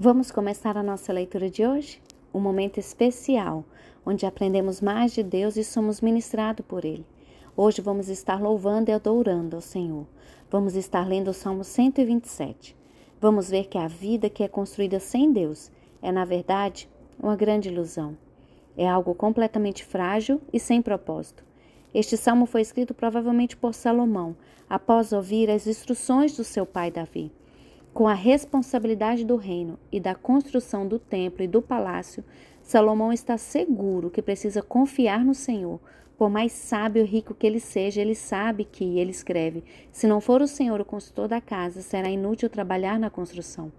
Vamos começar a nossa leitura de hoje? Um momento especial, onde aprendemos mais de Deus e somos ministrados por Ele. Hoje vamos estar louvando e adorando ao Senhor. Vamos estar lendo o Salmo 127. Vamos ver que a vida que é construída sem Deus é, na verdade, uma grande ilusão. É algo completamente frágil e sem propósito. Este salmo foi escrito provavelmente por Salomão, após ouvir as instruções do seu pai Davi. Com a responsabilidade do reino e da construção do templo e do palácio, Salomão está seguro que precisa confiar no Senhor. Por mais sábio e rico que ele seja, ele sabe que, ele escreve, se não for o Senhor o construtor da casa, será inútil trabalhar na construção.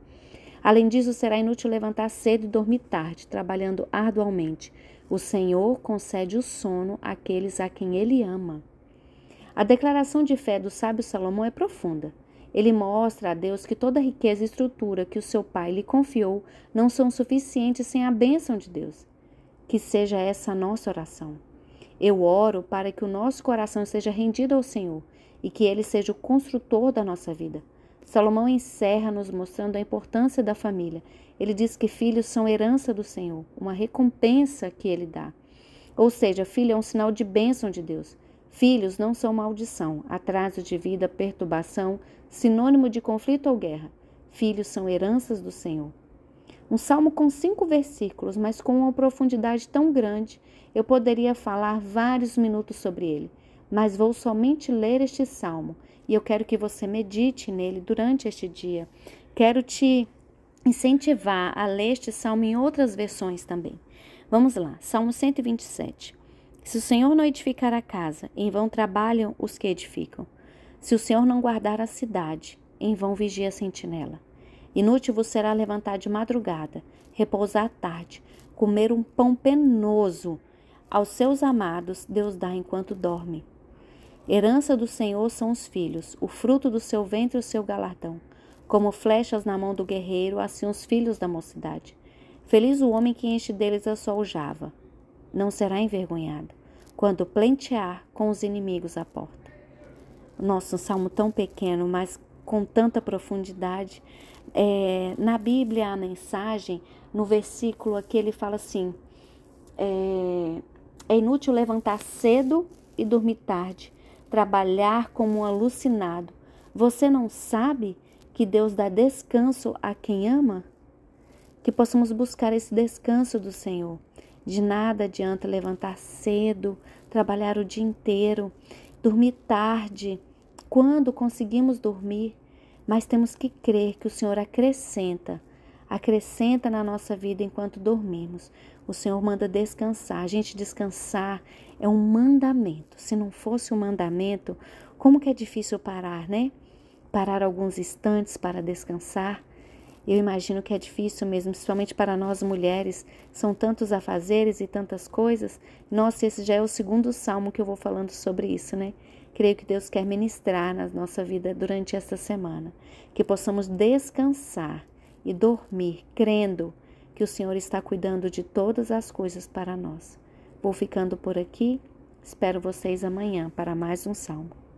Além disso, será inútil levantar cedo e dormir tarde, trabalhando arduamente. O Senhor concede o sono àqueles a quem ele ama. A declaração de fé do sábio Salomão é profunda. Ele mostra a Deus que toda a riqueza e estrutura que o seu pai lhe confiou não são suficientes sem a bênção de Deus. Que seja essa a nossa oração. Eu oro para que o nosso coração seja rendido ao Senhor e que ele seja o construtor da nossa vida. Salomão encerra nos mostrando a importância da família. Ele diz que filhos são herança do Senhor, uma recompensa que ele dá. Ou seja, filho é um sinal de bênção de Deus. Filhos não são maldição, atraso de vida, perturbação, sinônimo de conflito ou guerra. Filhos são heranças do Senhor. Um salmo com cinco versículos, mas com uma profundidade tão grande, eu poderia falar vários minutos sobre ele, mas vou somente ler este salmo e eu quero que você medite nele durante este dia. Quero te incentivar a ler este salmo em outras versões também. Vamos lá, Salmo 127. Se o Senhor não edificar a casa, em vão trabalham os que edificam. Se o Senhor não guardar a cidade, em vão vigia a sentinela. Inútil vos será levantar de madrugada, repousar à tarde, comer um pão penoso. Aos seus amados Deus dá enquanto dorme. Herança do Senhor são os filhos, o fruto do seu ventre o seu galardão. Como flechas na mão do guerreiro, assim os filhos da mocidade. Feliz o homem que enche deles a sua aljava. Não será envergonhado quando plentear com os inimigos à porta. Nossa, um salmo tão pequeno, mas com tanta profundidade. É, na Bíblia, a mensagem, no versículo aqui, ele fala assim: é, é inútil levantar cedo e dormir tarde, trabalhar como um alucinado. Você não sabe que Deus dá descanso a quem ama? Que possamos buscar esse descanso do Senhor. De nada adianta levantar cedo, trabalhar o dia inteiro, dormir tarde, quando conseguimos dormir, mas temos que crer que o Senhor acrescenta, acrescenta na nossa vida enquanto dormimos. O Senhor manda descansar. A gente descansar é um mandamento. Se não fosse um mandamento, como que é difícil parar, né? Parar alguns instantes para descansar. Eu imagino que é difícil mesmo, principalmente para nós mulheres. São tantos afazeres e tantas coisas. Nossa, esse já é o segundo salmo que eu vou falando sobre isso, né? Creio que Deus quer ministrar na nossa vida durante esta semana. Que possamos descansar e dormir, crendo que o Senhor está cuidando de todas as coisas para nós. Vou ficando por aqui. Espero vocês amanhã para mais um salmo.